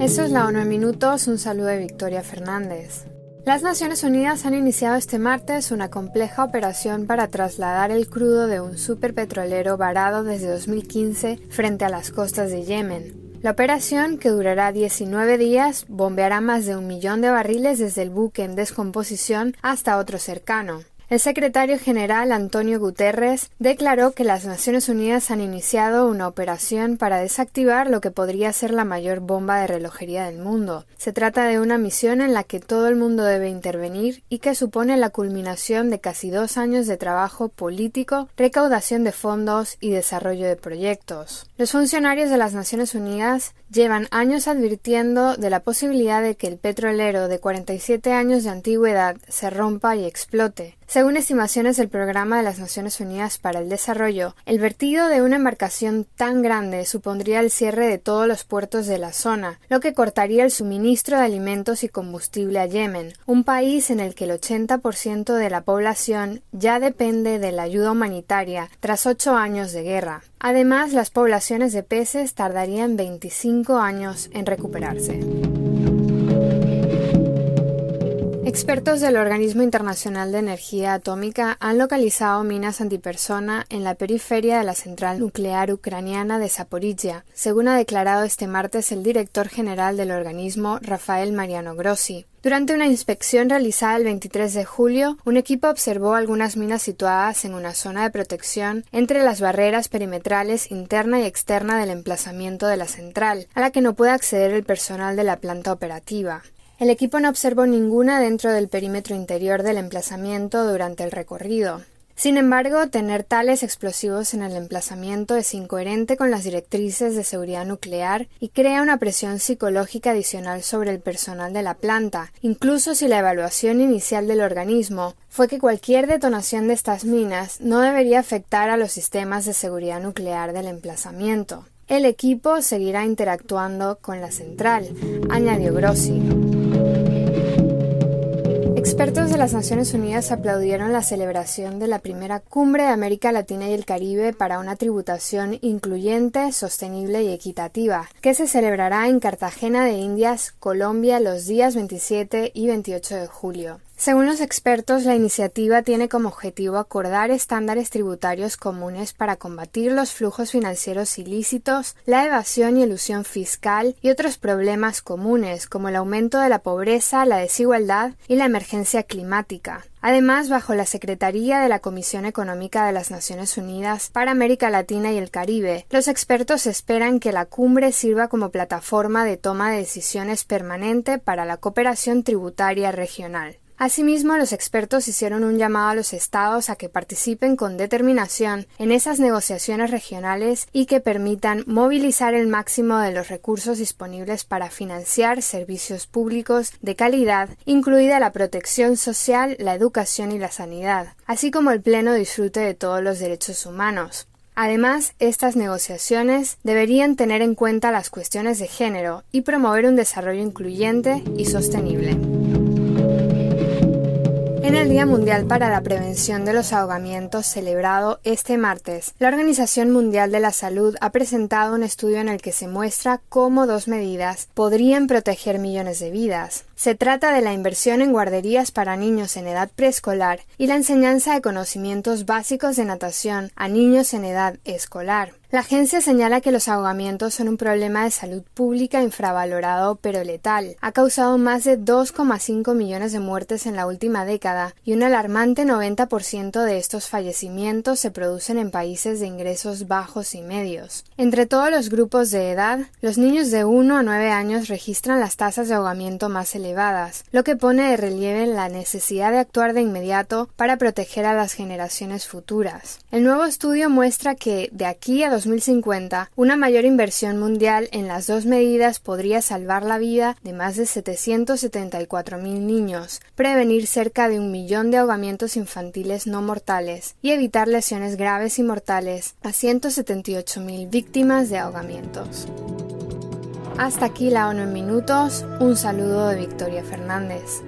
Eso es la ONU en minutos, un saludo de Victoria Fernández. Las Naciones Unidas han iniciado este martes una compleja operación para trasladar el crudo de un superpetrolero varado desde 2015 frente a las costas de Yemen. La operación, que durará 19 días, bombeará más de un millón de barriles desde el buque en descomposición hasta otro cercano. El secretario general Antonio Guterres declaró que las Naciones Unidas han iniciado una operación para desactivar lo que podría ser la mayor bomba de relojería del mundo. Se trata de una misión en la que todo el mundo debe intervenir y que supone la culminación de casi dos años de trabajo político, recaudación de fondos y desarrollo de proyectos. Los funcionarios de las Naciones Unidas llevan años advirtiendo de la posibilidad de que el petrolero de 47 años de antigüedad se rompa y explote. Según estimaciones del Programa de las Naciones Unidas para el Desarrollo, el vertido de una embarcación tan grande supondría el cierre de todos los puertos de la zona, lo que cortaría el suministro de alimentos y combustible a Yemen, un país en el que el 80% de la población ya depende de la ayuda humanitaria tras ocho años de guerra. Además, las poblaciones de peces tardarían 25 años en recuperarse. Expertos del Organismo Internacional de Energía Atómica han localizado minas antipersona en la periferia de la central nuclear ucraniana de Zaporizhia, según ha declarado este martes el director general del organismo, Rafael Mariano Grossi. Durante una inspección realizada el 23 de julio, un equipo observó algunas minas situadas en una zona de protección entre las barreras perimetrales interna y externa del emplazamiento de la central, a la que no puede acceder el personal de la planta operativa. El equipo no observó ninguna dentro del perímetro interior del emplazamiento durante el recorrido. Sin embargo, tener tales explosivos en el emplazamiento es incoherente con las directrices de seguridad nuclear y crea una presión psicológica adicional sobre el personal de la planta, incluso si la evaluación inicial del organismo fue que cualquier detonación de estas minas no debería afectar a los sistemas de seguridad nuclear del emplazamiento. El equipo seguirá interactuando con la central, añadió Grossi. Expertos de las Naciones Unidas aplaudieron la celebración de la primera cumbre de América Latina y el Caribe para una tributación incluyente, sostenible y equitativa, que se celebrará en Cartagena de Indias, Colombia, los días 27 y 28 de julio. Según los expertos, la iniciativa tiene como objetivo acordar estándares tributarios comunes para combatir los flujos financieros ilícitos, la evasión y elusión fiscal y otros problemas comunes como el aumento de la pobreza, la desigualdad y la emergencia climática. Además, bajo la Secretaría de la Comisión Económica de las Naciones Unidas para América Latina y el Caribe, los expertos esperan que la cumbre sirva como plataforma de toma de decisiones permanente para la cooperación tributaria regional. Asimismo, los expertos hicieron un llamado a los estados a que participen con determinación en esas negociaciones regionales y que permitan movilizar el máximo de los recursos disponibles para financiar servicios públicos de calidad, incluida la protección social, la educación y la sanidad, así como el pleno disfrute de todos los derechos humanos. Además, estas negociaciones deberían tener en cuenta las cuestiones de género y promover un desarrollo incluyente y sostenible. En el Día Mundial para la Prevención de los Ahogamientos celebrado este martes, la Organización Mundial de la Salud ha presentado un estudio en el que se muestra cómo dos medidas podrían proteger millones de vidas. Se trata de la inversión en guarderías para niños en edad preescolar y la enseñanza de conocimientos básicos de natación a niños en edad escolar. La agencia señala que los ahogamientos son un problema de salud pública infravalorado pero letal. Ha causado más de 2,5 millones de muertes en la última década y un alarmante 90% de estos fallecimientos se producen en países de ingresos bajos y medios. Entre todos los grupos de edad, los niños de 1 a 9 años registran las tasas de ahogamiento más elevadas, lo que pone de relieve la necesidad de actuar de inmediato para proteger a las generaciones futuras. El nuevo estudio muestra que de aquí a 2050, una mayor inversión mundial en las dos medidas podría salvar la vida de más de 774.000 niños, prevenir cerca de un millón de ahogamientos infantiles no mortales y evitar lesiones graves y mortales a 178.000 víctimas de ahogamientos. Hasta aquí la ONU en minutos. Un saludo de Victoria Fernández.